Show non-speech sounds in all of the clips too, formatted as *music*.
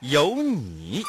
有你。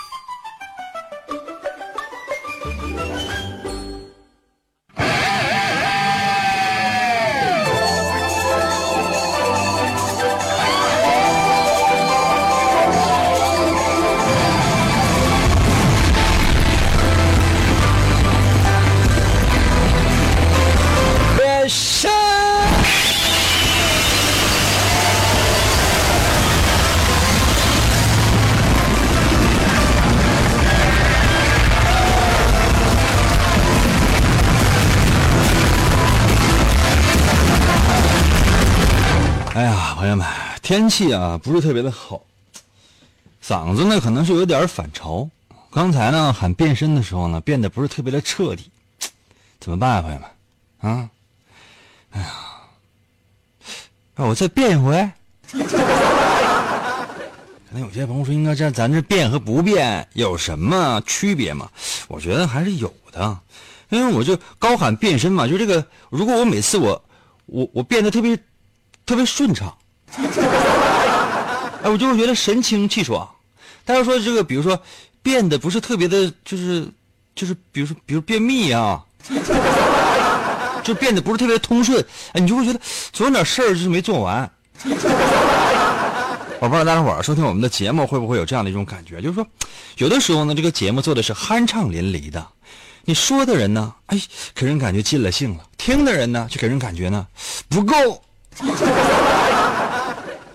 天气啊不是特别的好，嗓子呢可能是有点反潮。刚才呢喊变身的时候呢，变得不是特别的彻底，怎么办啊，朋友们？啊，哎呀，让我再变一回。*laughs* 可能有些朋友说，应该这咱这变和不变有什么区别吗？我觉得还是有的，因为我就高喊变身嘛，就这个，如果我每次我我我变得特别。特别顺畅，*laughs* 哎，我就会觉得神清气爽。大家说这个，比如说变得不是特别的，就是就是，比如说比如便秘啊，*laughs* 就变得不是特别通顺，哎，你就会觉得总有点事儿就是没做完。*laughs* 我不知道大家伙儿收听我们的节目会不会有这样的一种感觉，就是说，有的时候呢，这个节目做的是酣畅淋漓的，你说的人呢，哎，给人感觉尽了兴了；听的人呢，就给人感觉呢不够。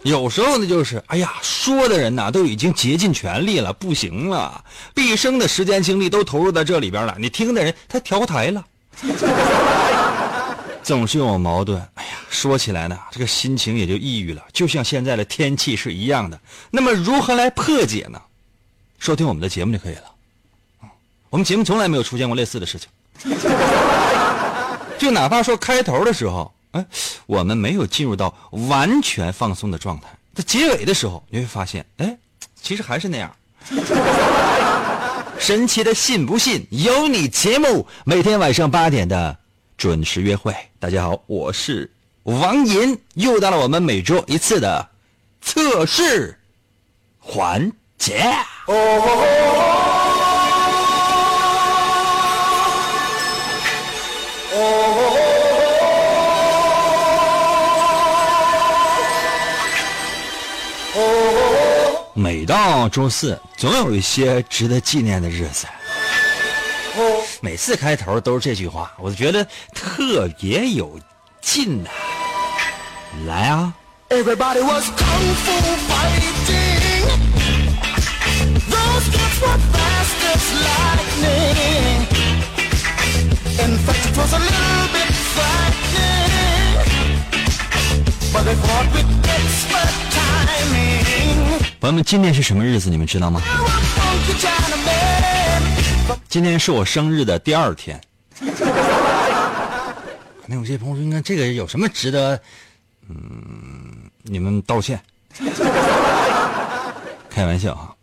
有时候呢，就是哎呀，说的人呐都已经竭尽全力了，不行了，毕生的时间精力都投入在这里边了。你听的人他调台了，*laughs* 总是有矛盾。哎呀，说起来呢，这个心情也就抑郁了，就像现在的天气是一样的。那么如何来破解呢？收听我们的节目就可以了。我们节目从来没有出现过类似的事情，*laughs* 就哪怕说开头的时候。哎，我们没有进入到完全放松的状态。在结尾的时候，你会发现，哎，其实还是那样。*laughs* 神奇的信不信由你节目，每天晚上八点的准时约会。大家好，我是王银，又到了我们每周一次的测试环节。每到周四，总有一些值得纪念的日子。每次开头都是这句话，我就觉得特别有劲呐。来啊！朋友们，今天是什么日子？你们知道吗？今天是我生日的第二天。那有些朋友说，你看这个有什么值得？嗯，你们道歉。开玩笑哈。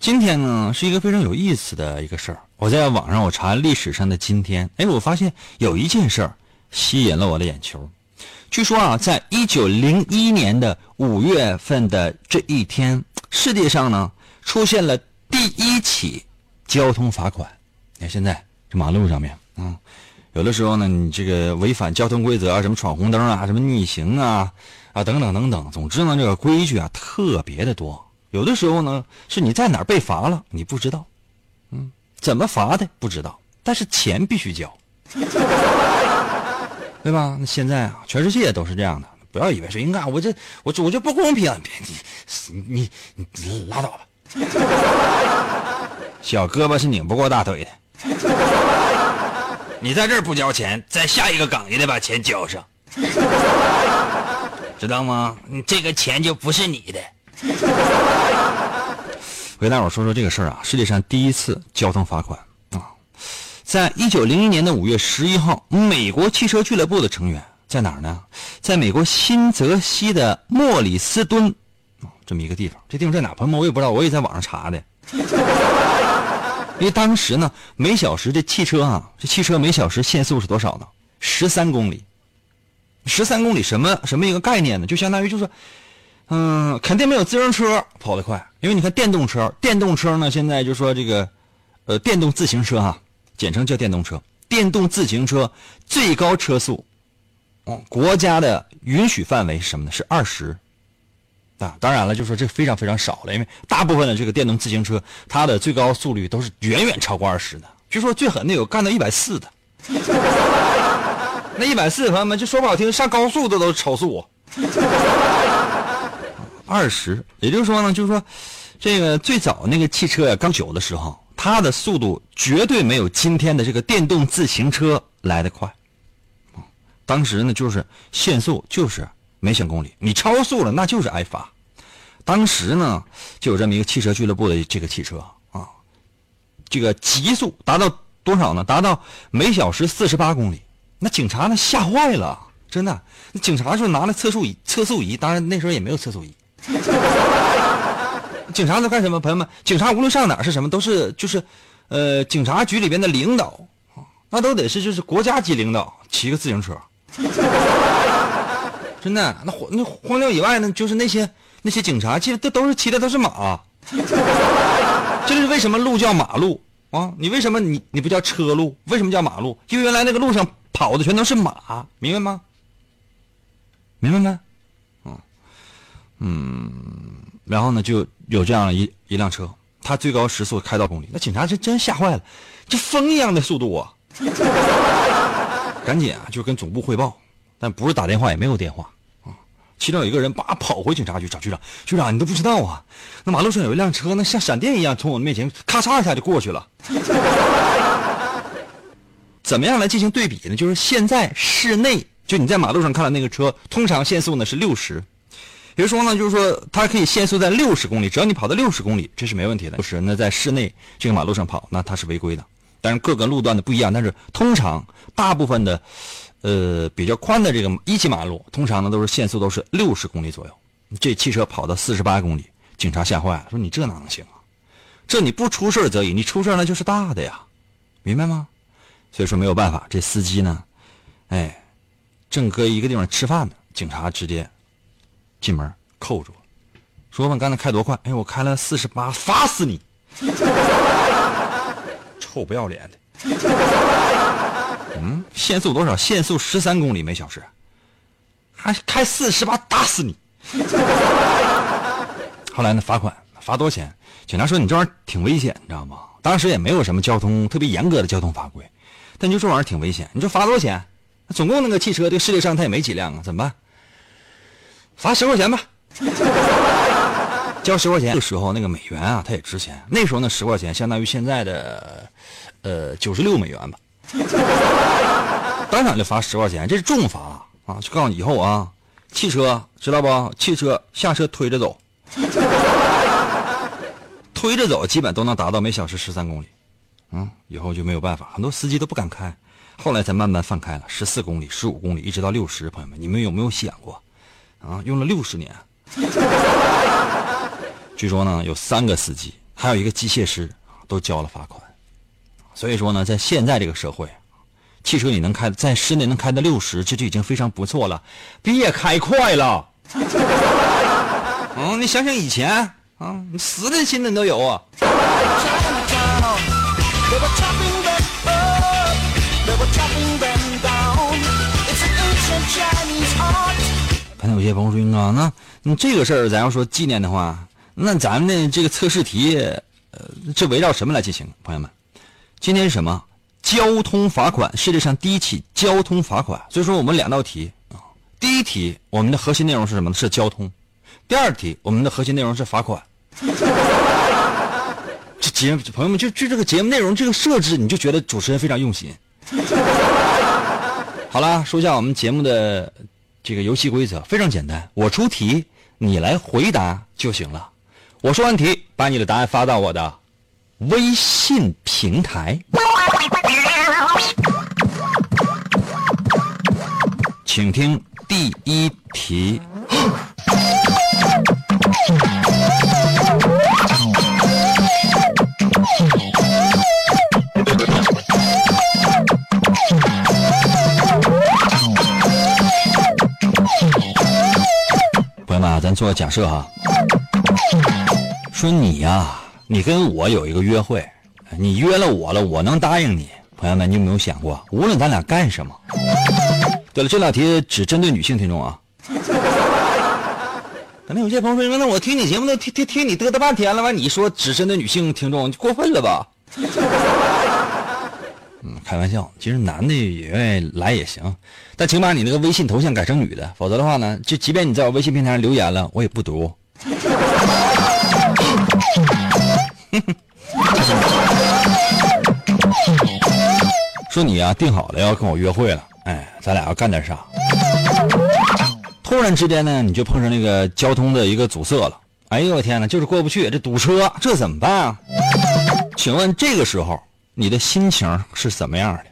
今天呢，是一个非常有意思的一个事儿。我在网上我查历史上的今天，哎，我发现有一件事儿吸引了我的眼球。据说啊，在一九零一年的五月份的这一天，世界上呢出现了第一起交通罚款。你看现在这马路上面，嗯，有的时候呢，你这个违反交通规则啊，什么闯红灯啊，什么逆行啊，啊等等等等，总之呢，这个规矩啊特别的多。有的时候呢，是你在哪儿被罚了，你不知道，嗯，怎么罚的不知道，但是钱必须交。对吧？那现在啊，全世界都是这样的。不要以为是应该我这我我这不公平，你你你你拉倒吧。*laughs* 小胳膊是拧不过大腿的。你在这儿不交钱，在下一个岗也得把钱交上，知道吗？你这个钱就不是你的。*laughs* 我给大伙说说这个事儿啊，世界上第一次交通罚款，在一九零一年的五月十一号，美国汽车俱乐部的成员在哪儿呢？在美国新泽西的莫里斯敦这么一个地方，这地方在哪？朋友们，我也不知道，我也在网上查的。*laughs* 因为当时呢，每小时这汽车啊，这汽车每小时限速是多少呢？十三公里。十三公里什么什么一个概念呢？就相当于就是，嗯，肯定没有自行车跑得快，因为你看电动车，电动车呢现在就说这个，呃，电动自行车哈，简称叫电动车。电动自行车最高车速，哦，国家的允许范围是什么呢？是二十。啊，当然了，就说这非常非常少了，因为大部分的这个电动自行车，它的最高速率都是远远超过二十的。据说最狠的有干到一百四的。*laughs* 那一百四，朋友们就说不好听，上高速的都超速。二十，也就是说呢，就是说，这个最早那个汽车呀，刚有的时候，它的速度绝对没有今天的这个电动自行车来得快。当时呢，就是限速就是每小公里，你超速了那就是挨罚。当时呢，就有这么一个汽车俱乐部的这个汽车啊，这个极速达到多少呢？达到每小时四十八公里。那警察那吓坏了，真的。那警察就拿了测速仪，测速仪，当然那时候也没有测速仪。警察在干什么？朋友们，警察无论上哪是什么，都是就是，呃，警察局里边的领导那都得是就是国家级领导骑个自行车。*laughs* 真的，那荒那荒郊野外呢，就是那些那些警察，其实都都是骑的都是马。*laughs* 这就是为什么路叫马路啊？你为什么你你不叫车路？为什么叫马路？因为原来那个路上。跑的全都是马，明白吗？明白没？嗯嗯，然后呢，就有这样一一辆车，它最高时速开到公里，那警察就真吓坏了，这风一样的速度啊！*laughs* 赶紧啊，就跟总部汇报，但不是打电话，也没有电话啊。其中有一个人叭跑回警察局找局长，局长你都不知道啊，那马路上有一辆车，那像闪电一样从我面前咔嚓一下就过去了。*laughs* 怎么样来进行对比呢？就是现在室内，就你在马路上看到那个车，通常限速呢是六十，比如说呢，就是说它可以限速在六十公里，只要你跑到六十公里，这是没问题的。六十那在室内这个马路上跑，那它是违规的。但是各个路段的不一样，但是通常大部分的，呃，比较宽的这个一级马路，通常呢都是限速都是六十公里左右。这汽车跑到四十八公里，警察吓坏了，说你这哪能行啊？这你不出事则已，你出事那就是大的呀，明白吗？所以说没有办法，这司机呢，哎，正搁一个地方吃饭呢，警察直接进门扣住，说问刚才开多快？哎，我开了四十八，罚死你！*laughs* 臭不要脸的！嗯，限速多少？限速十三公里每小时，还开四十八，打死你！*laughs* 后来呢，罚款罚多少钱？警察说你这玩意儿挺危险，你知道吗？当时也没有什么交通特别严格的交通法规。但就这玩意儿挺危险，你说罚多少钱？总共那个汽车，这个世界上它也没几辆啊，怎么办？罚十块钱吧，交十块钱。那时候那个美元啊，它也值钱。那时候那十块钱相当于现在的呃九十六美元吧。当场就罚十块钱，这是重罚啊！就告诉你以后啊，汽车知道不？汽车下车推着走，推着走基本都能达到每小时十三公里。嗯，以后就没有办法，很多司机都不敢开，后来才慢慢放开了，十四公里、十五公里，一直到六十。朋友们，你们有没有想过，啊，用了六十年？*laughs* 据说呢，有三个司机，还有一个机械师，都交了罚款。所以说呢，在现在这个社会，汽车你能开在室内能开到六十，这就已经非常不错了。别开快了，*laughs* 嗯，你想想以前啊，你死的心的都有啊。可能有些朋友说啊，那你这个事儿咱要说纪念的话，那咱们的这个测试题，呃，这围绕什么来进行？朋友们，今天是什么？交通罚款，世界上第一起交通罚款。所以说我们两道题啊，第一题我们的核心内容是什么呢？是交通。第二题我们的核心内容是罚款。这节朋友们就就这个节目内容这个设置，你就觉得主持人非常用心。*laughs* 好了，说一下我们节目的。这个游戏规则非常简单，我出题，你来回答就行了。我说完题，把你的答案发到我的微信平台，请听第一题。做假设哈，说你呀、你跟我有一个约会，你约了我了，我能答应你？朋友们，你有没有想过，无论咱俩干什么？对了，这道题只针对女性听众啊。*laughs* 可能有些朋友说，那我听你节目都听听听你嘚嘚半天了，完你说只针对女性听众，过分了吧？嗯，开玩笑，其实男的也愿意来也行，但请把你那个微信头像改成女的，否则的话呢，就即便你在我微信平台上留言了，我也不读。说你啊，定好了要跟我约会了，哎，咱俩要干点啥？突然之间呢，你就碰上那个交通的一个阻塞了，哎呦我天哪，就是过不去，这堵车，这怎么办啊？请问这个时候你的心情是怎么样的？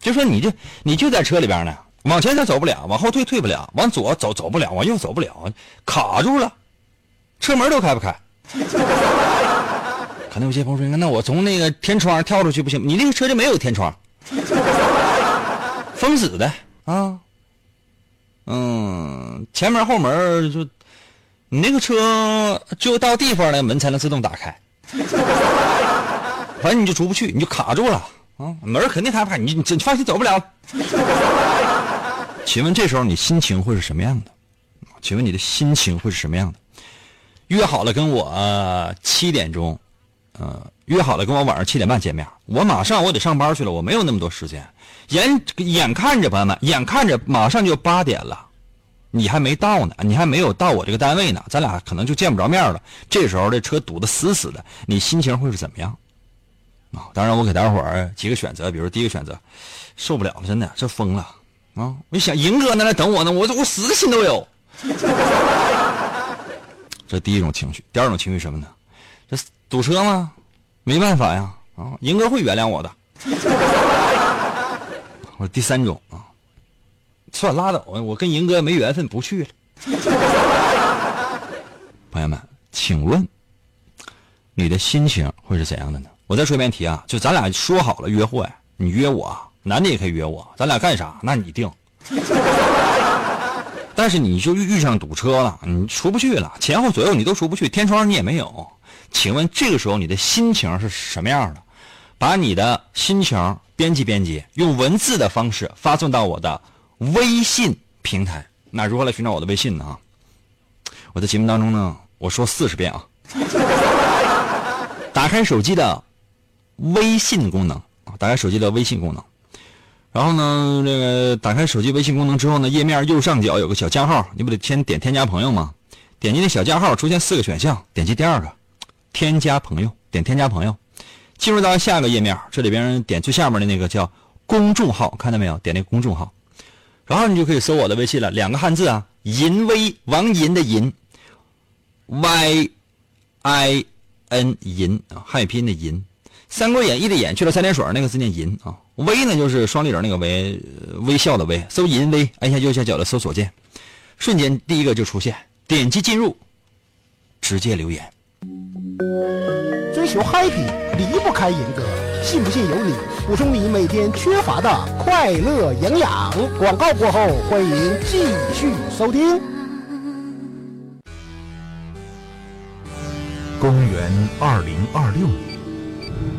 就说你这你就在车里边呢，往前它走不了，往后退退不了，往左走走不了，往右走不了，卡住了，车门都开不开。*laughs* 可能有些朋友说，那我从那个天窗跳出去不行？你那个车就没有天窗，封死的啊。嗯，前门后门就，你那个车就到地方了，门才能自动打开。反正你就出不去，你就卡住了啊！门肯定开不开，你你你放心走不了。*laughs* 请问这时候你心情会是什么样的？请问你的心情会是什么样的？约好了跟我七点钟，呃，约好了跟我晚上七点半见面。我马上我得上班去了，我没有那么多时间。眼眼看着朋友们，眼看着马上就八点了，你还没到呢，你还没有到我这个单位呢，咱俩可能就见不着面了。这时候这车堵得死死的，你心情会是怎么样？啊，当然我给大伙儿几个选择，比如第一个选择，受不了了，真的这疯了啊！我一想赢哥那来等我呢，我我死的心都有。*laughs* 这第一种情绪，第二种情绪什么呢？这堵车吗？没办法呀，啊，赢哥会原谅我的。*laughs* 我第三种啊，算拉倒啊，我跟赢哥没缘分，不去了。*laughs* 朋友们，请问你的心情会是怎样的呢？我再说一遍题啊，就咱俩说好了约会，你约我，男的也可以约我，咱俩干啥？那你定。*laughs* 但是你就遇上堵车了，你出不去了，前后左右你都出不去，天窗你也没有。请问这个时候你的心情是什么样的？把你的心情编辑编辑，用文字的方式发送到我的微信平台。那如何来寻找我的微信呢？我在节目当中呢，我说四十遍啊。*laughs* 打开手机的微信功能啊，打开手机的微信功能。然后呢，这个打开手机微信功能之后呢，页面右上角有个小加号，你不得先点添加朋友吗？点击那小加号，出现四个选项，点击第二个，添加朋友，点添加朋友。进入到下个页面，这里边点最下面的那个叫公众号，看到没有？点那公众号，然后你就可以搜我的微信了。两个汉字啊，淫威王银的银，Y I N 银啊，汉语拼音的银，《三国演义》的演去了三点水那个字念银啊。微呢就是双立人那个微，微笑的微。搜淫微，按下右下角的搜索键，瞬间第一个就出现，点击进入，直接留言。追求 happy 离不开银哥，信不信由你。补充你每天缺乏的快乐营养。广告过后，欢迎继续收听。公元二零二六年，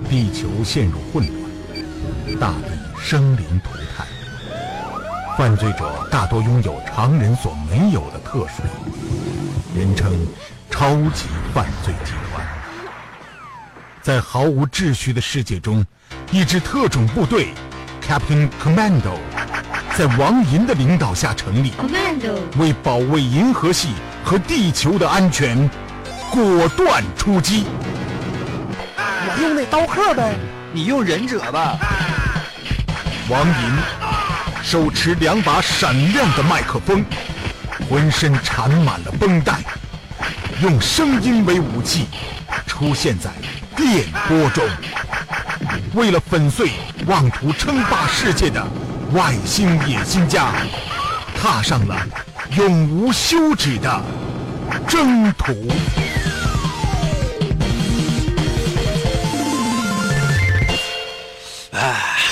地球陷入混乱，大地生灵涂炭，犯罪者大多拥有常人所没有的特殊人称超级犯罪集团。在毫无秩序的世界中，一支特种部队 Captain Commando 在王银的领导下成立，Commando，为保卫银河系和地球的安全，果断出击。用那刀客呗。你用忍者吧。王银手持两把闪亮的麦克风，浑身缠满了绷带，用声音为武器，出现在电波中。为了粉碎妄图称霸世界的外星野心家，踏上了永无休止的征途。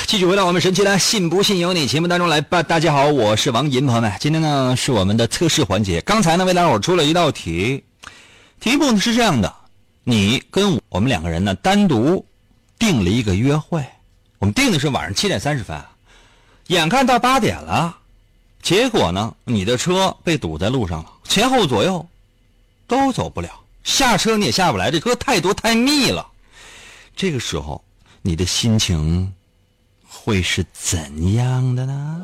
继续回到我们神奇的“信不信由你”节目当中来吧。大家好，我是王银，朋友们，今天呢是我们的测试环节。刚才呢为大伙出了一道题，题目呢是这样的：你跟我们两个人呢单独定了一个约会，我们定的是晚上七点三十分，眼看到八点了，结果呢你的车被堵在路上了，前后左右都走不了，下车你也下不来，这车太多太密了。这个时候你的心情。会是怎样的呢？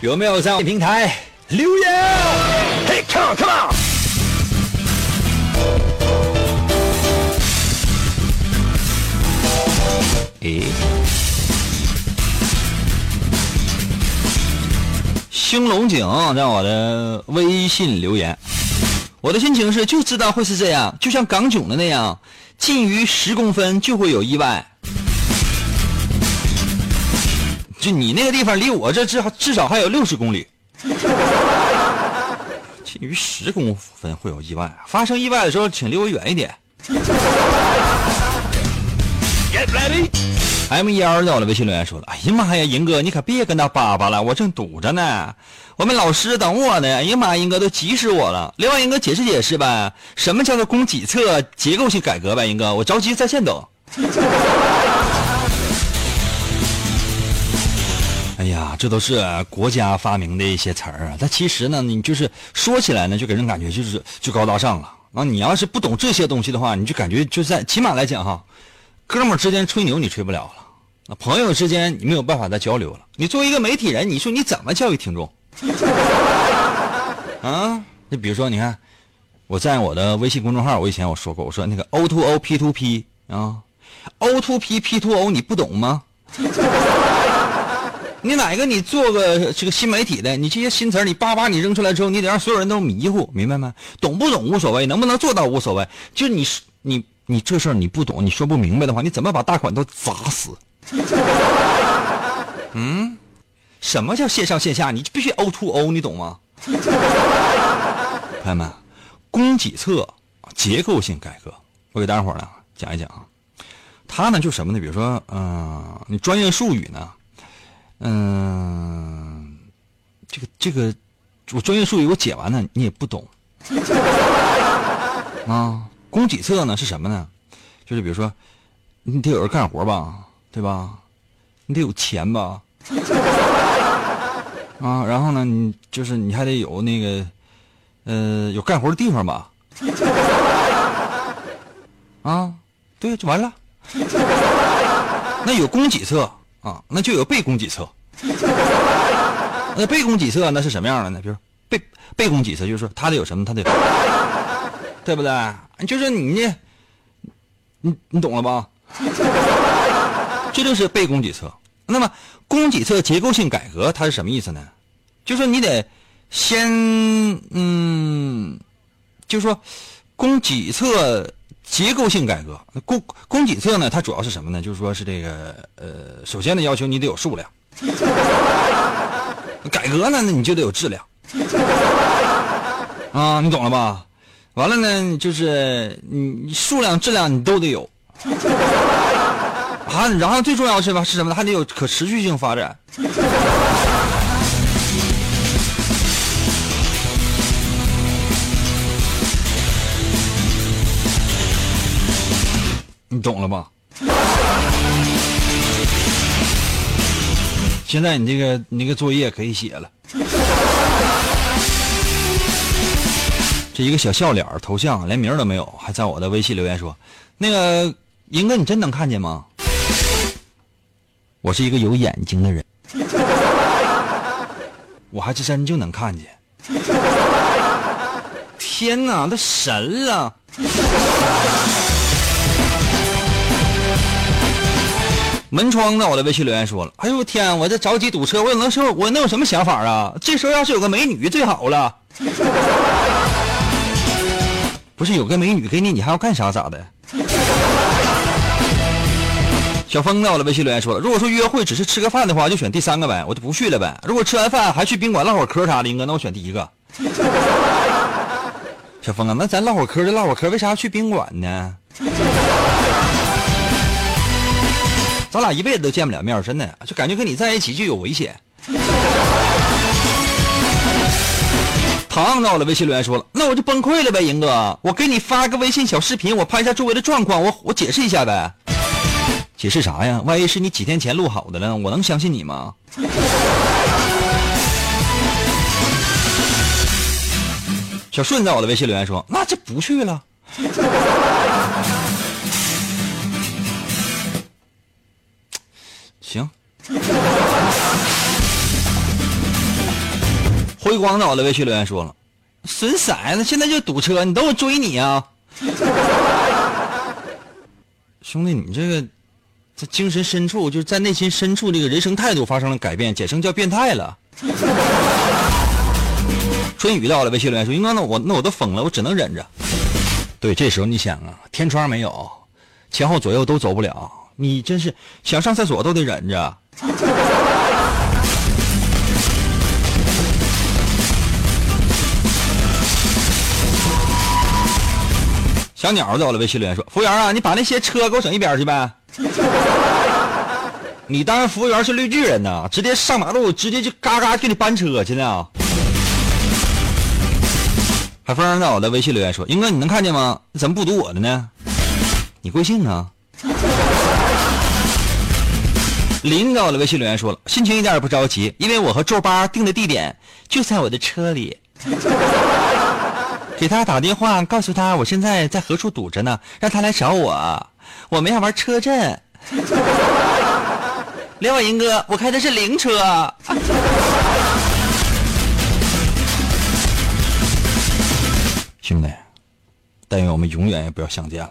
有没有在平台留言？Hey come on, come on！诶，兴隆井在我的微信留言，我的心情是就知道会是这样，就像港囧的那样，近于十公分就会有意外。就你那个地方离我这至至少还有六十公里，*laughs* 近于十公分会有意外，发生意外的时候请离我远一点。Get ready。M 幺在我的微信留言说了：“哎呀妈呀，银哥，你可别跟他叭叭了，我正堵着呢。我们老师等我呢。哎呀妈，银哥都急死我了。另外，银哥解释解释呗，什么叫做供给侧结构性改革呗？银哥，我着急在线等。*laughs* 哎呀，这都是国家发明的一些词儿啊。但其实呢，你就是说起来呢，就给人感觉就是就高大上了啊。你要是不懂这些东西的话，你就感觉就在起码来讲哈，哥们儿之间吹牛你吹不了了。”啊朋友之间你没有办法再交流了。你作为一个媒体人，你说你怎么教育听众？*laughs* 啊，你比如说，你看，我在我的微信公众号，我以前我说过，我说那个 O to O P to P 啊，O to P P to O 你不懂吗？*laughs* 你哪个你做个这个新媒体的，你这些新词儿你叭叭你扔出来之后，你得让所有人都迷糊，明白吗？懂不懂无所谓，能不能做到无所谓，就你你你这事儿你不懂，你说不明白的话，你怎么把大款都砸死？*laughs* 嗯，什么叫线上线下？你必须 O to O，你懂吗？*laughs* 朋友们，供给侧结构性改革，我给大家伙呢讲一讲啊。它呢就什么呢？比如说，嗯，你专业术语呢，嗯，这个这个，我专业术语我解完了，你也不懂 *laughs* 啊。供给侧呢是什么呢？就是比如说，你得有人干活吧。对吧？你得有钱吧？*laughs* 啊，然后呢，你就是你还得有那个，呃，有干活的地方吧？*laughs* 啊，对，就完了。*laughs* 那有供给侧啊，那就有被供给侧。那被供给侧那是什么样的呢？比如被被供给侧，就是说他得有什么，他得，对不对？就是你，你你懂了吧？这就是被供给侧。那么，供给侧结构性改革它是什么意思呢？就说你得先，嗯，就是说供给侧结构性改革。供供给侧呢，它主要是什么呢？就是说是这个，呃，首先的要求你得有数量。改革呢，那你就得有质量。啊，你懂了吧？完了呢，就是你数量、质量你都得有。啊，然后最重要的是吧？是什么？还得有可持续性发展。你懂了吧？现在你这个你那个作业可以写了。这一个小笑脸头像，连名都没有，还在我的微信留言说：“那个英哥，你真能看见吗？”我是一个有眼睛的人，我还是真就能看见。天哪，那神了！门窗呢我的微信留言说了：“哎呦天，我这着急堵车，我能说我能有什么想法啊？这时候要是有个美女最好了。*laughs* 不是有个美女给你，你还要干啥咋的？”小峰在我的微信留言说了：“如果说约会只是吃个饭的话，就选第三个呗，我就不去了呗。如果吃完饭还去宾馆唠会嗑啥的，应该那我选第一个。*laughs* ”小峰啊，那咱唠会嗑就唠会嗑，为啥要去宾馆呢？咱俩一辈子都见不了面，真的，就感觉跟你在一起就有危险。唐到了微信留言说了，那我就崩溃了呗，银哥，我给你发个微信小视频，我拍一下周围的状况，我我解释一下呗。解释啥呀？万一是你几天前录好的了，我能相信你吗？小顺在我的微信留言说，那就不去了。行，辉光在我的微信留言说了：“损色子，现在就堵车，你等我追你啊！”兄弟，你这个在精神深处，就是在内心深处，这个人生态度发生了改变，简称叫变态了。春雨到了微信留言说：“应该那我那我都疯了，我只能忍着。”对，这时候你想啊，天窗没有，前后左右都走不了。你真是想上厕所都得忍着。小鸟在我的微信留言说：“服务员啊，你把那些车给我整一边去呗。” *laughs* 你当服务员是绿巨人呐，直接上马路，直接就嘎嘎给你搬车去呢。海峰在我的微信留言说：“英哥，你能看见吗？你怎么不读我的呢？你贵姓啊？” *laughs* 林在我的微信留言说了，心情一点也不着急，因为我和周八定的地点就在我的车里。*laughs* 给他打电话，告诉他我现在在何处堵着呢，让他来找我。我们要玩车震。*laughs* 刘伟，银哥，我开的是灵车。兄弟，但愿我们永远也不要相见了。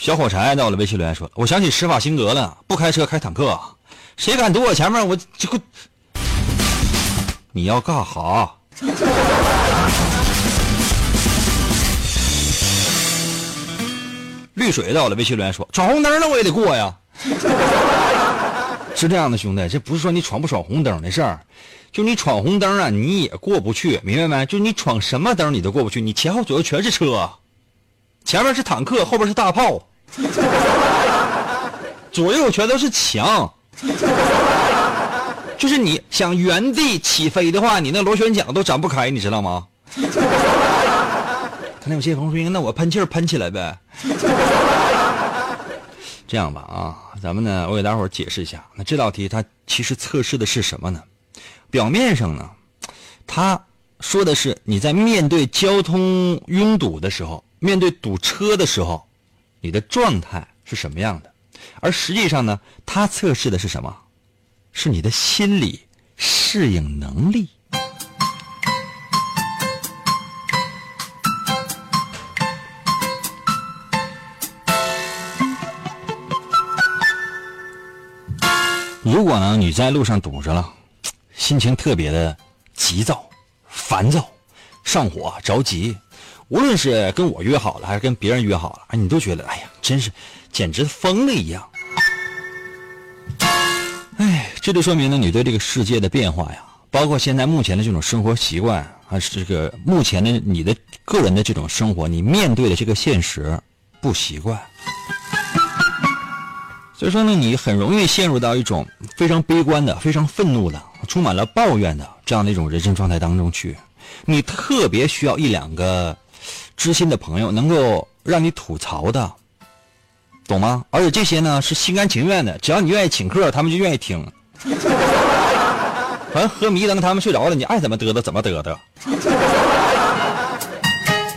小火柴在我的微信留言说：“我想起施瓦辛格了，不开车开坦克，谁敢堵我前面，我就你要干哈？”绿水在我的微信留言说：“闯红灯了，我也得过呀。*laughs* ”是这样的，兄弟，这不是说你闯不闯红灯的事儿，就你闯红灯啊，你也过不去，明白没？就你闯什么灯你都过不去，你前后左右全是车，前面是坦克，后边是大炮。*laughs* 左右全都是墙，就是你想原地起飞的话，你那螺旋桨都展不开，你知道吗？那有些朋友说，那我喷气儿喷起来呗。这样吧，啊，咱们呢，我给大伙儿解释一下，那这道题它其实测试的是什么呢？表面上呢，他说的是你在面对交通拥堵的时候，面对堵车的时候。你的状态是什么样的？而实际上呢，它测试的是什么？是你的心理适应能力。如果呢，你在路上堵着了，心情特别的急躁、烦躁、上火、着急。无论是跟我约好了，还是跟别人约好了，哎，你都觉得，哎呀，真是，简直疯了一样。哎，这就说明呢，你对这个世界的变化呀，包括现在目前的这种生活习惯，还是这个目前的你的个人的这种生活，你面对的这个现实不习惯。所以说呢，你很容易陷入到一种非常悲观的、非常愤怒的、充满了抱怨的这样的一种人生状态当中去。你特别需要一两个。知心的朋友能够让你吐槽的，懂吗？而且这些呢是心甘情愿的，只要你愿意请客，他们就愿意听。*laughs* 好像喝迷瞪，他们睡着了，你爱怎么嘚嘚怎么嘚嘚。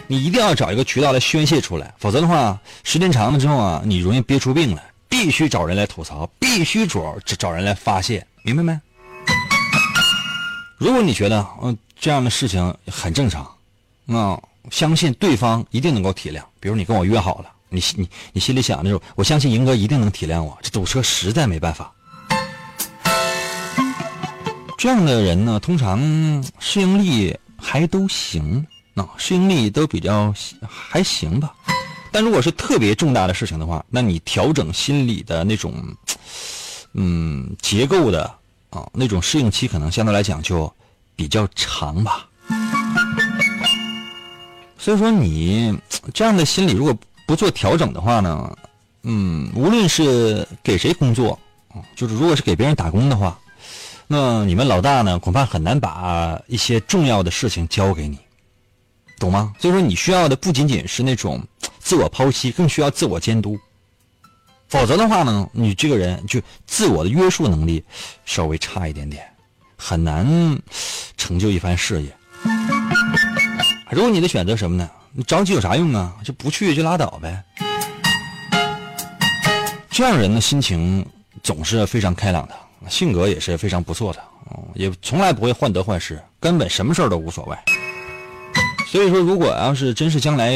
你一定要找一个渠道来宣泄出来，否则的话，时间长了之后啊，你容易憋出病来。必须找人来吐槽，必须找找人来发泄，明白没？如果你觉得嗯、这样的事情很正常，那相信对方一定能够体谅。比如你跟我约好了，你你你心里想的就是我相信赢哥一定能体谅我，这堵车实在没办法。这样的人呢，通常适应力还都行，啊，适应力都比较还行吧。但如果是特别重大的事情的话，那你调整心理的那种，嗯，结构的啊，那种适应期可能相对来讲就比较长吧。所以说，你这样的心理如果不做调整的话呢，嗯，无论是给谁工作，就是如果是给别人打工的话，那你们老大呢，恐怕很难把一些重要的事情交给你，懂吗？所以说，你需要的不仅仅是那种自我剖析，更需要自我监督。否则的话呢，你这个人就自我的约束能力稍微差一点点，很难成就一番事业。如果你的选择什么呢？你着急有啥用啊？就不去就拉倒呗。这样人的心情总是非常开朗的，性格也是非常不错的，嗯，也从来不会患得患失，根本什么事儿都无所谓。所以说，如果要是真是将来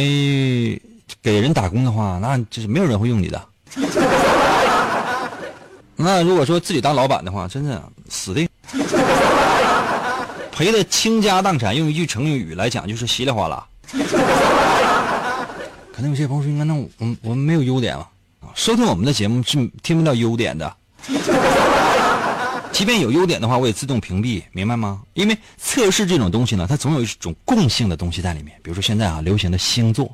给人打工的话，那就是没有人会用你的。*laughs* 那如果说自己当老板的话，真的死定，赔的倾家荡产。用一句成语来讲，就是稀里哗啦。可能有些朋友说，应该那我我们没有优点嘛？收听我们的节目是听不到优点的。即便有优点的话，我也自动屏蔽，明白吗？因为测试这种东西呢，它总有一种共性的东西在里面。比如说现在啊，流行的星座，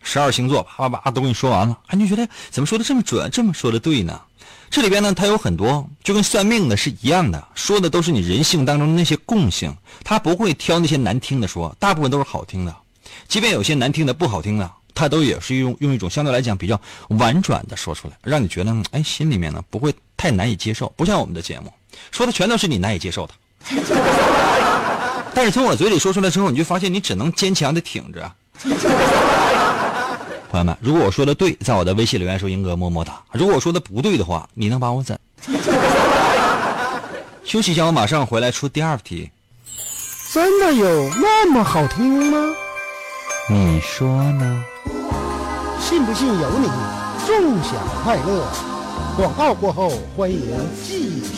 十二星座啪啪啪都给你说完了，哎，你觉得怎么说的这么准，这么说的对呢？这里边呢，它有很多就跟算命的是一样的，说的都是你人性当中那些共性，他不会挑那些难听的说，大部分都是好听的。即便有些难听的、不好听的，他都也是用用一种相对来讲比较婉转的说出来，让你觉得哎心里面呢不会太难以接受。不像我们的节目，说的全都是你难以接受的。*laughs* 但是从我嘴里说出来之后，你就发现你只能坚强的挺着。*laughs* 朋友们，如果我说的对，在我的微信留言说“英哥么么哒”；如果我说的不对的话，你能把我怎？*laughs* 休息一下，我马上回来出第二题。真的有那么好听吗？你说呢？信不信由你，纵享快乐。广告过后，欢迎继续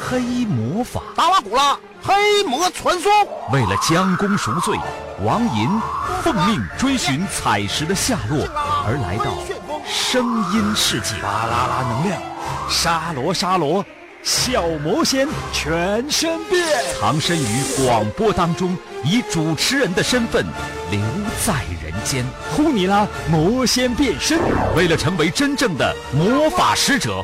黑魔法。达瓦古拉黑魔传说。为了将功赎罪，王银奉命追寻彩石的下落，而来到声音世界。巴啦啦能量，沙罗沙罗，小魔仙全身变。藏身于广播当中，以主持人的身份留在人间。呼尼拉魔仙变身，为了成为真正的魔法使者，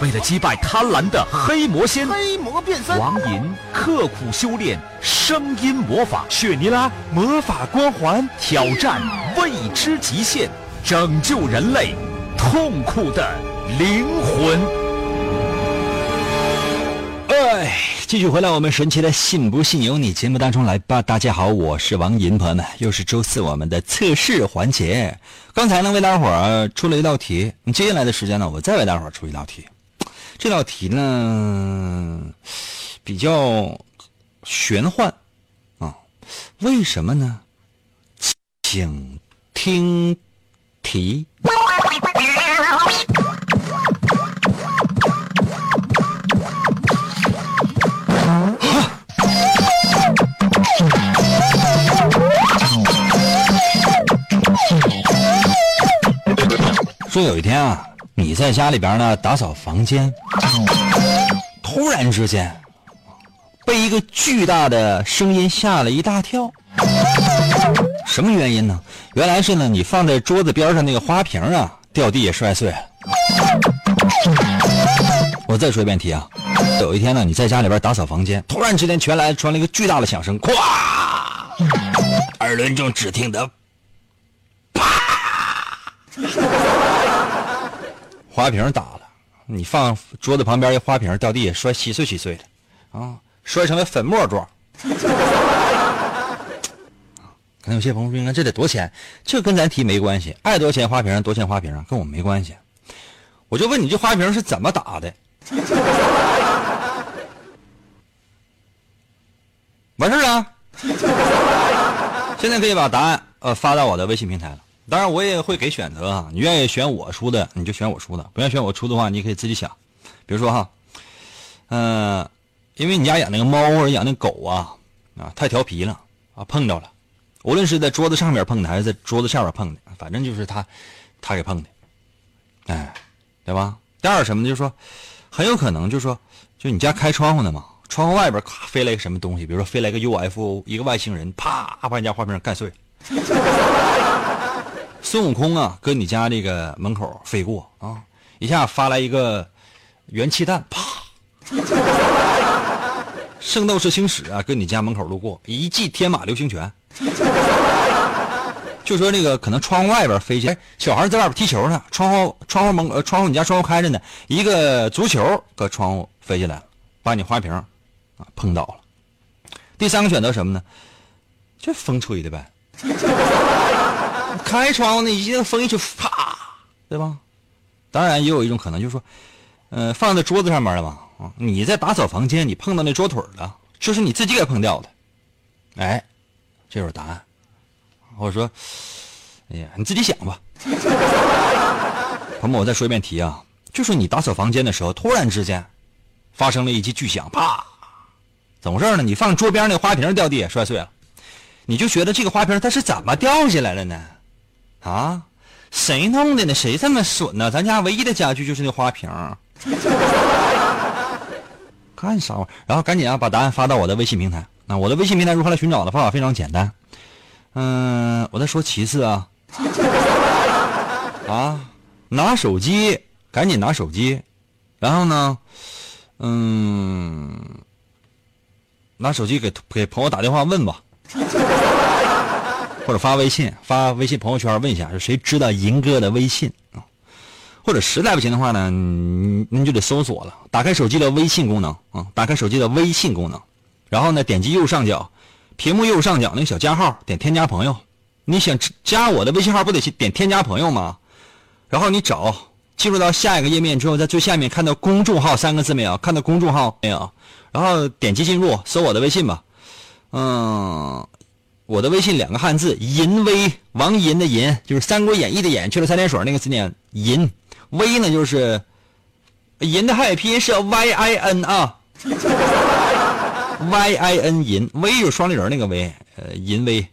为了击败贪婪的黑魔仙，黑魔变身。王银刻苦修炼声音魔法，雪尼拉魔法光环，挑战未知极限，拯救人类痛苦的灵魂。哎，继续回来我们神奇的“信不信由你”节目当中来吧。大家好，我是王银，朋友们，又是周四我们的测试环节。刚才呢为大伙儿出了一道题，接下来的时间呢，我再为大伙儿出一道题。这道题呢比较玄幻啊，为什么呢？请听题。说有一天啊，你在家里边呢打扫房间，突然之间被一个巨大的声音吓了一大跳。什么原因呢？原来是呢，你放在桌子边上那个花瓶啊掉地也摔碎了。我再说一遍题啊，有一天呢，你在家里边打扫房间，突然之间传来传来一个巨大的响声，咵！耳轮中只听得啪，花瓶打了，你放桌子旁边一花瓶掉地下摔稀碎稀碎的，啊，摔成了粉末状。*laughs* 可能有些朋友说：“应该这得多钱？这跟咱提没关系，爱多钱花瓶多钱花瓶跟我没关系。我就问你，这花瓶是怎么打的？*laughs* 完事了。*laughs* 现在可以把答案呃发到我的微信平台了。当然，我也会给选择啊。你愿意选我出的，你就选我出的；不愿意选我出的话，你可以自己想。比如说哈，嗯，因为你家养那个猫或者养那狗啊啊太调皮了啊，碰着了，无论是在桌子上面碰的还是在桌子下边碰的，反正就是他他给碰的，哎，对吧？第二什么呢？就是说，很有可能就是说，就你家开窗户的嘛。窗户外边咔飞来个什么东西，比如说飞来个 UFO，一个外星人，啪把你家花瓶干碎。孙悟空啊，搁你家这个门口飞过啊，一下发来一个元气弹，啪！圣斗士星矢啊，搁你家门口路过，一记天马流星拳。就说那个可能窗户外边飞进，小孩在外边踢球呢，窗户窗户门呃窗户你家窗户开着呢，一个足球搁窗户飞进来了，把你花瓶。啊，碰倒了。第三个选择什么呢？这风吹的呗。开窗户那一风一吹，啪，对吧？当然也有一种可能，就是说，呃，放在桌子上面了嘛。啊，你在打扫房间，你碰到那桌腿了，就是你自己给碰掉的。哎，这就是答案。我说，哎呀，你自己想吧。朋友们，我再说一遍题啊，就是你打扫房间的时候，突然之间发生了一记巨响，啪。怎么回事呢？你放桌边那花瓶掉地下摔碎了，你就觉得这个花瓶它是怎么掉下来了呢？啊，谁弄的呢？谁这么损呢？咱家唯一的家具就是那花瓶。*laughs* 干啥玩意然后赶紧啊，把答案发到我的微信平台。那我的微信平台如何来寻找的方法非常简单。嗯，我再说其次啊。*laughs* 啊，拿手机，赶紧拿手机，然后呢，嗯。拿手机给给朋友打电话问吧，*laughs* 或者发微信发微信朋友圈问一下，是谁知道银哥的微信啊？或者实在不行的话呢，您就得搜索了，打开手机的微信功能啊，打开手机的微信功能，然后呢，点击右上角屏幕右上角那个小加号，点添加朋友。你想加我的微信号，不得去点添加朋友吗？然后你找进入到下一个页面之后，在最下面看到公众号三个字没有？看到公众号没有？然后点击进入，搜我的微信吧。嗯，我的微信两个汉字“银威”，王银的银就是《三国演义》的演，去了三点水那个字念银。威呢就是银的汉语拼音是 Y I N 啊，Y I N 银威就是双立人那个威，呃，银威。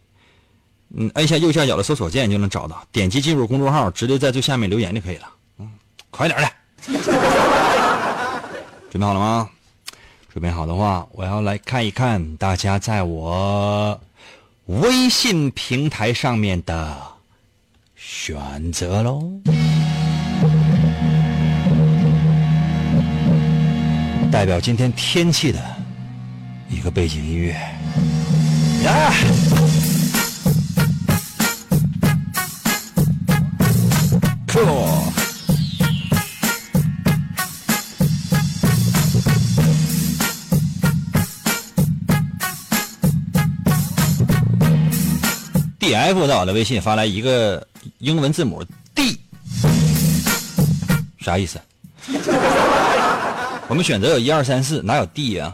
嗯，按下右下角的搜索键就能找到，点击进入公众号，直接在最下面留言就可以了。嗯，快点的。*laughs* 准备好了吗？准备好的话，我要来看一看大家在我微信平台上面的选择喽。代表今天天气的一个背景音乐，呀酷。D F 在我的微信发来一个英文字母 D，啥意思？*laughs* 我们选择有一二三四，哪有 D 呀？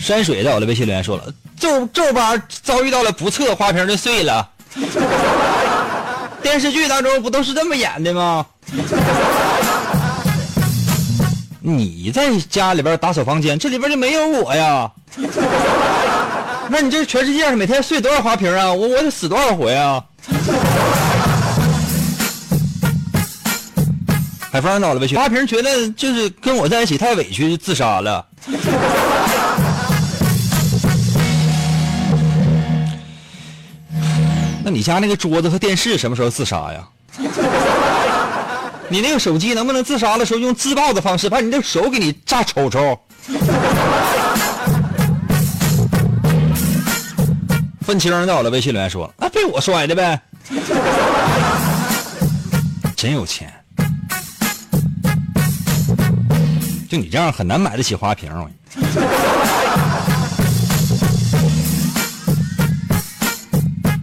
山水在我的微信留言说了，皱皱巴遭遇到了不测，花瓶就碎了。*laughs* 电视剧当中不都是这么演的吗？你在家里边打扫房间，这里边就没有我呀？*laughs* 那你这全世界每天碎多少花瓶啊？我我得死多少回啊？海风脑了呗，花瓶觉得就是跟我在一起太委屈，就自杀了。*laughs* 那你家那个桌子和电视什么时候自杀呀？*laughs* 你那个手机能不能自杀的时候用自爆的方式把你的手给你炸抽抽？愤青在我的微信留言说：“啊被我摔的呗。*laughs* ”真有钱，就你这样很难买得起花瓶。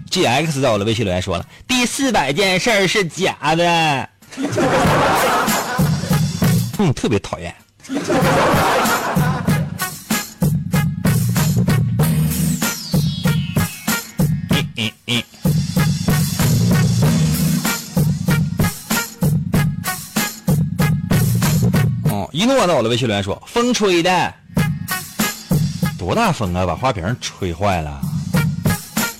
G X 在我的微信留言说了：“第四百件事是假的。*laughs* ”嗯，特别讨厌。一诺在我的微信留言说：“风吹的，多大风啊，把花瓶吹坏了。”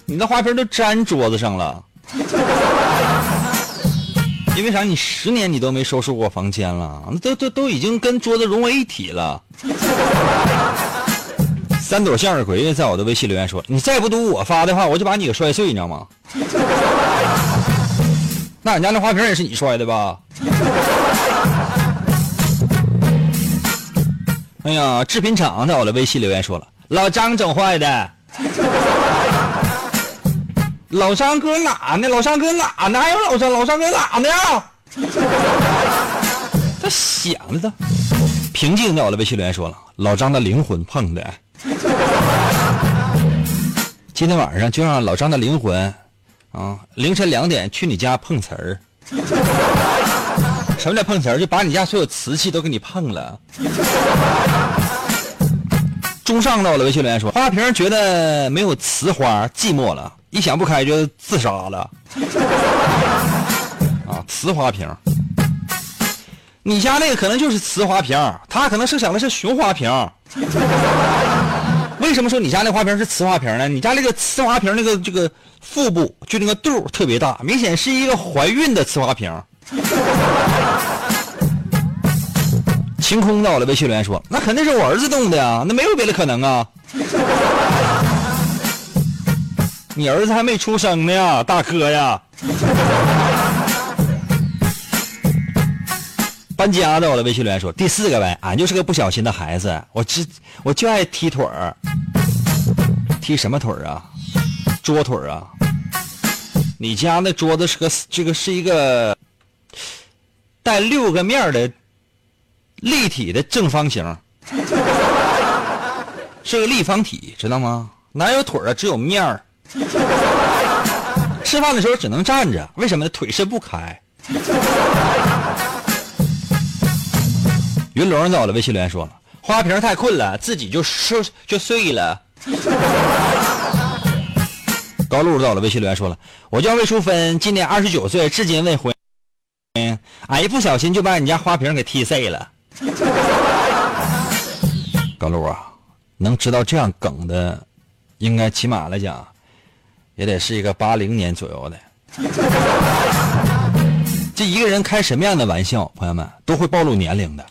你那花瓶都粘桌子上了，因为啥？你十年你都没收拾过房间了，都都都已经跟桌子融为一体了。三朵向日葵在我的微信留言说：“你再不读我发的话，我就把你给摔碎，你知道吗？” *laughs* 那俺家那花瓶也是你摔的吧？哎呀，制品厂在我的微信留言说了：“老张整坏的。*laughs* ”老张搁哪呢？老张搁哪呢？还有老张，老张搁哪呢？*laughs* 他想的他。平静在我的，微信留言说了：“老张的灵魂碰的。”今天晚上就让老张的灵魂，啊，凌晨两点去你家碰瓷儿。*laughs* 什么叫碰瓷儿？就把你家所有瓷器都给你碰了。*laughs* 中上到了，微信留言说：“花瓶觉得没有瓷花，寂寞了。”一想不开就自杀了，*laughs* 啊，瓷花瓶，你家那个可能就是瓷花瓶，他可能是想的是雄花瓶。为什么说你家那花瓶是瓷花瓶呢？你家那个瓷花瓶那个这个腹部就那个肚特别大，明显是一个怀孕的瓷花瓶。晴空到了，微信留言说，那肯定是我儿子动的呀，那没有别的可能啊。*laughs* 你儿子还没出生呢，大哥呀！*laughs* 搬家的，我的微信留言说第四个呗，俺就是个不小心的孩子，我只我就爱踢腿儿，踢什么腿儿啊？桌腿儿啊？你家那桌子是个这个是一个带六个面的立体的正方形，*laughs* 是个立方体，知道吗？哪有腿啊？只有面儿。*laughs* 吃饭的时候只能站着，为什么呢？腿伸不开。*laughs* 云龙在我的微信留言说了：“花瓶太困了，自己就睡就睡了。”高露在我的微信留言说了：“我叫魏淑芬，今年二十九岁，至今未婚。俺一不小心就把你家花瓶给踢碎了。” *laughs* 高露啊，能知道这样梗的，应该起码来讲。也得是一个八零年左右的，*laughs* 这一个人开什么样的玩笑，朋友们都会暴露年龄的。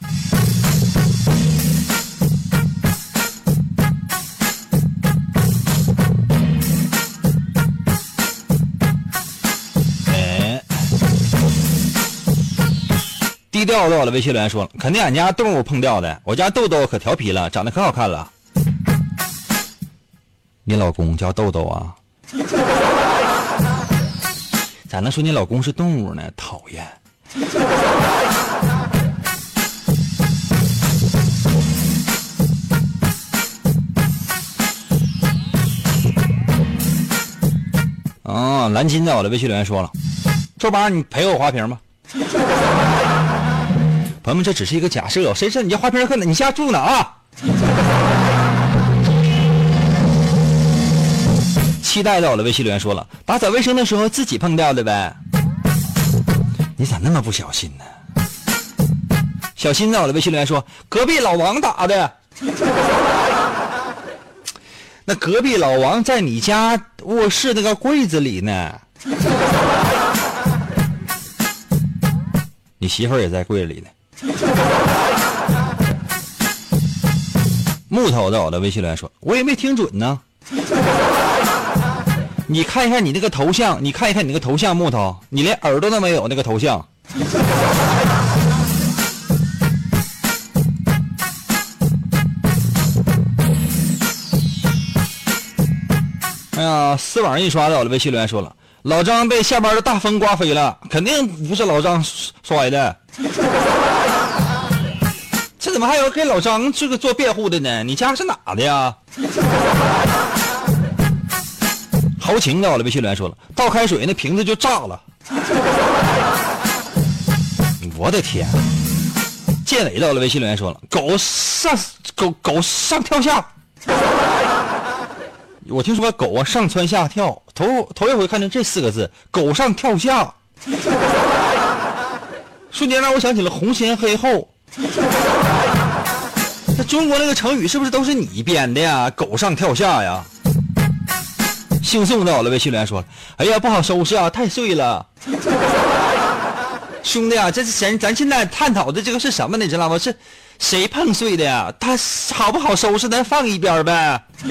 低调到了，微信留言说了，肯定俺家动物碰掉的，我家豆豆可调皮了，长得可好看了。你老公叫豆豆啊？咋能说你老公是动物呢？讨厌！哦，蓝金在我的微信留言说了：“周八你赔我花瓶吧。”朋友们，这只是一个假设，谁知道你家花瓶搁哪？你家住哪啊？期待到了，微信留言说了，打扫卫生的时候自己碰掉的呗。你咋那么不小心呢？小心到了，微信留言说隔壁老王打的。*laughs* 那隔壁老王在你家卧室那个柜子里呢。你媳妇儿也在柜子里呢。*laughs* 木头在我的微信留言说，我也没听准呢。*laughs* 你看一看你那个头像，你看一看你那个头像，木头，你连耳朵都没有那个头像。*laughs* 哎呀，丝网印刷的，我的微信留言说了，老张被下班的大风刮飞了，肯定不是老张摔的。这怎么还有给老张这个做辩护的呢？你家是哪的呀？豪情到了微信留言说了，倒开水那瓶子就炸了。我的天！建伟到了微信留言说了，狗上狗狗上跳下。我听说狗啊上蹿下跳，头头一回看见这四个字，狗上跳下，*laughs* 瞬间让我想起了红前黑后。那中国那个成语是不是都是你编的呀？狗上跳下呀？姓宋到了微信留言说，哎呀不好收拾啊，太碎了。*laughs* 兄弟啊，这是咱咱现在探讨的这个是什么呢？你知道吗？是谁碰碎的呀？它好不好收拾？咱放一边呗。*laughs*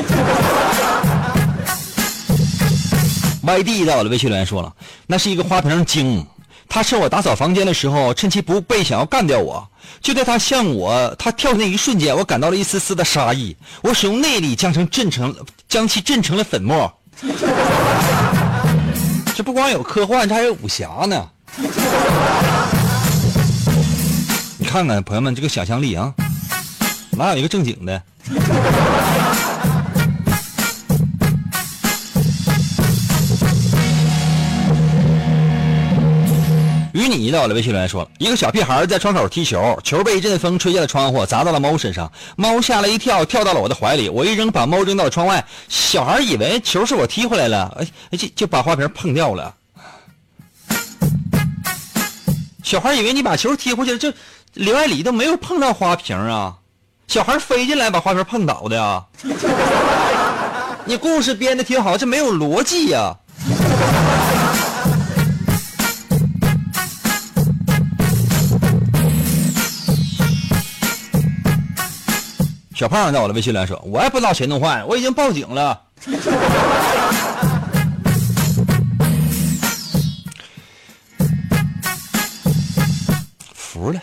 YD 到了，微信留言说了，那是一个花瓶精，他趁我打扫房间的时候，趁其不备，想要干掉我。就在他向我他跳的那一瞬间，我感到了一丝丝的杀意。我使用内力将成震成，将其震成了粉末。*laughs* 这不光有科幻，这还有武侠呢。你看看，朋友们，这个想象力啊，哪有一个正经的？与你到了，微信留言说一个小屁孩在窗口踢球，球被一阵风吹进了窗户，砸到了猫身上，猫吓了一跳，跳到了我的怀里，我一扔，把猫扔到了窗外。小孩以为球是我踢回来了，哎，就就把花瓶碰掉了。小孩以为你把球踢回去了，这里外里都没有碰到花瓶啊！小孩飞进来把花瓶碰倒的呀！*laughs* 你故事编的挺好，这没有逻辑呀！小胖在我的微信里说：“我也不知道谁弄坏，我已经报警了。”服了。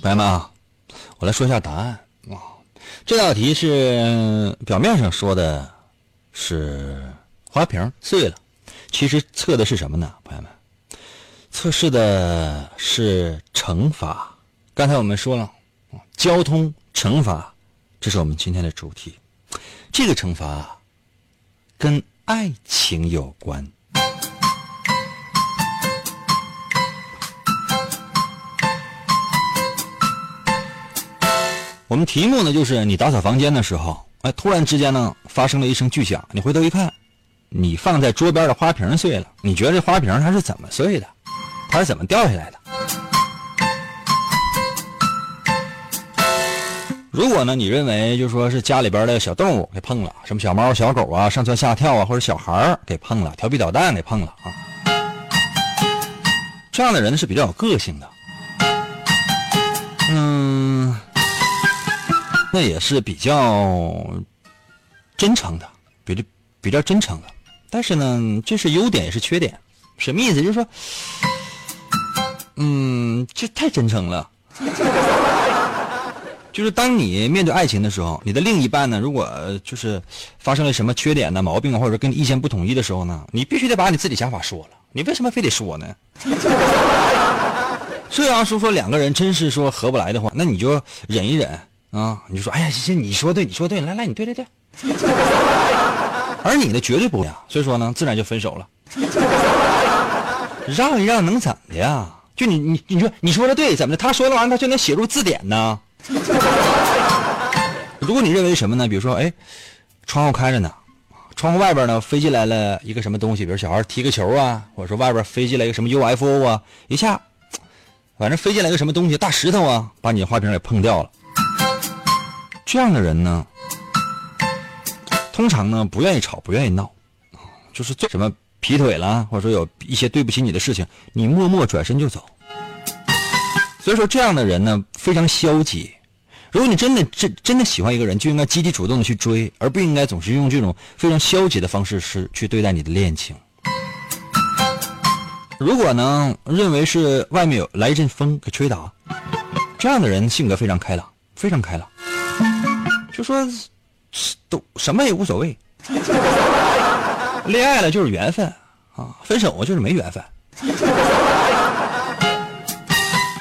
朋友们啊，我来说一下答案啊。这道题是表面上说的是花瓶碎了，其实测的是什么呢？朋友们，测试的是惩罚。刚才我们说了，交通惩罚，这是我们今天的主题。这个惩罚跟爱情有关。我们题目呢，就是你打扫房间的时候，哎，突然之间呢，发生了一声巨响，你回头一看，你放在桌边的花瓶碎了。你觉得这花瓶它是怎么碎的？它是怎么掉下来的？如果呢，你认为就说是家里边的小动物给碰了，什么小猫、小狗啊，上蹿下跳啊，或者小孩给碰了，调皮捣蛋给碰了啊，这样的人是比较有个性的，嗯，那也是比较真诚的，比较比较真诚的，但是呢，这是优点也是缺点，什么意思？就是说，嗯，这太真诚了。*laughs* 就是当你面对爱情的时候，你的另一半呢，如果就是发生了什么缺点呢、毛病，或者跟你意见不统一的时候呢，你必须得把你自己想法说了。你为什么非得说呢？*laughs* 这样说说两个人真是说合不来的话，那你就忍一忍啊，你就说，哎呀，行行，你说对，你说对，来来，你对对对。而你呢，绝对不会啊，所以说呢，自然就分手了。*laughs* 让一让能怎的呀？就你你你说你说的对，怎么的？他说的完他就能写入字典呢？*laughs* 如果你认为什么呢？比如说，哎，窗户开着呢，窗户外边呢飞进来了一个什么东西，比如小孩踢个球啊，或者说外边飞进来一个什么 UFO 啊，一下，反正飞进来一个什么东西，大石头啊，把你的花瓶给碰掉了。这样的人呢，通常呢不愿意吵，不愿意闹，就是做什么劈腿了，或者说有一些对不起你的事情，你默默转身就走。所以说，这样的人呢非常消极。如果你真的真真的喜欢一个人，就应该积极主动的去追，而不应该总是用这种非常消极的方式是去对待你的恋情。如果呢认为是外面有来一阵风给吹倒，这样的人性格非常开朗，非常开朗，就说都什么也无所谓，恋爱了就是缘分啊，分手就是没缘分。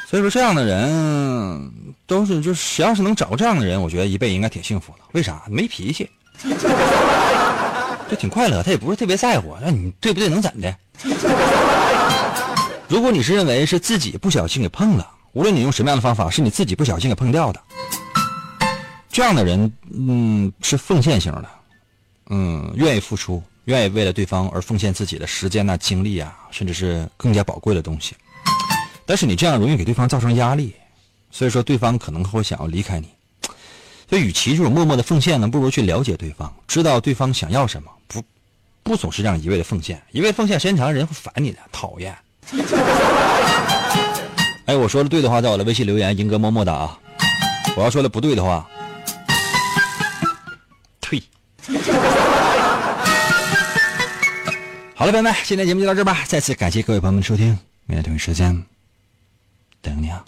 所以说，这样的人都是，就是谁要是能找个这样的人，我觉得一辈子应该挺幸福的。为啥？没脾气，就挺快乐。他也不是特别在乎，那你对不对？能怎的？*laughs* 如果你是认为是自己不小心给碰了，无论你用什么样的方法，是你自己不小心给碰掉的，这样的人，嗯，是奉献型的，嗯，愿意付出，愿意为了对方而奉献自己的时间呐、精力啊，甚至是更加宝贵的东西。但是你这样容易给对方造成压力，所以说对方可能会想要离开你。所以，与其这种默默的奉献呢，不如去了解对方，知道对方想要什么，不不总是这样一味的奉献，一味奉献时间长了人会烦你的，讨厌。*laughs* 哎，我说的对的话，在我的微信留言，英哥么么哒啊！我要说的不对的话，退。好了，朋友们，今天节目就到这吧。再次感谢各位朋友们收听，明天同一时间等你啊。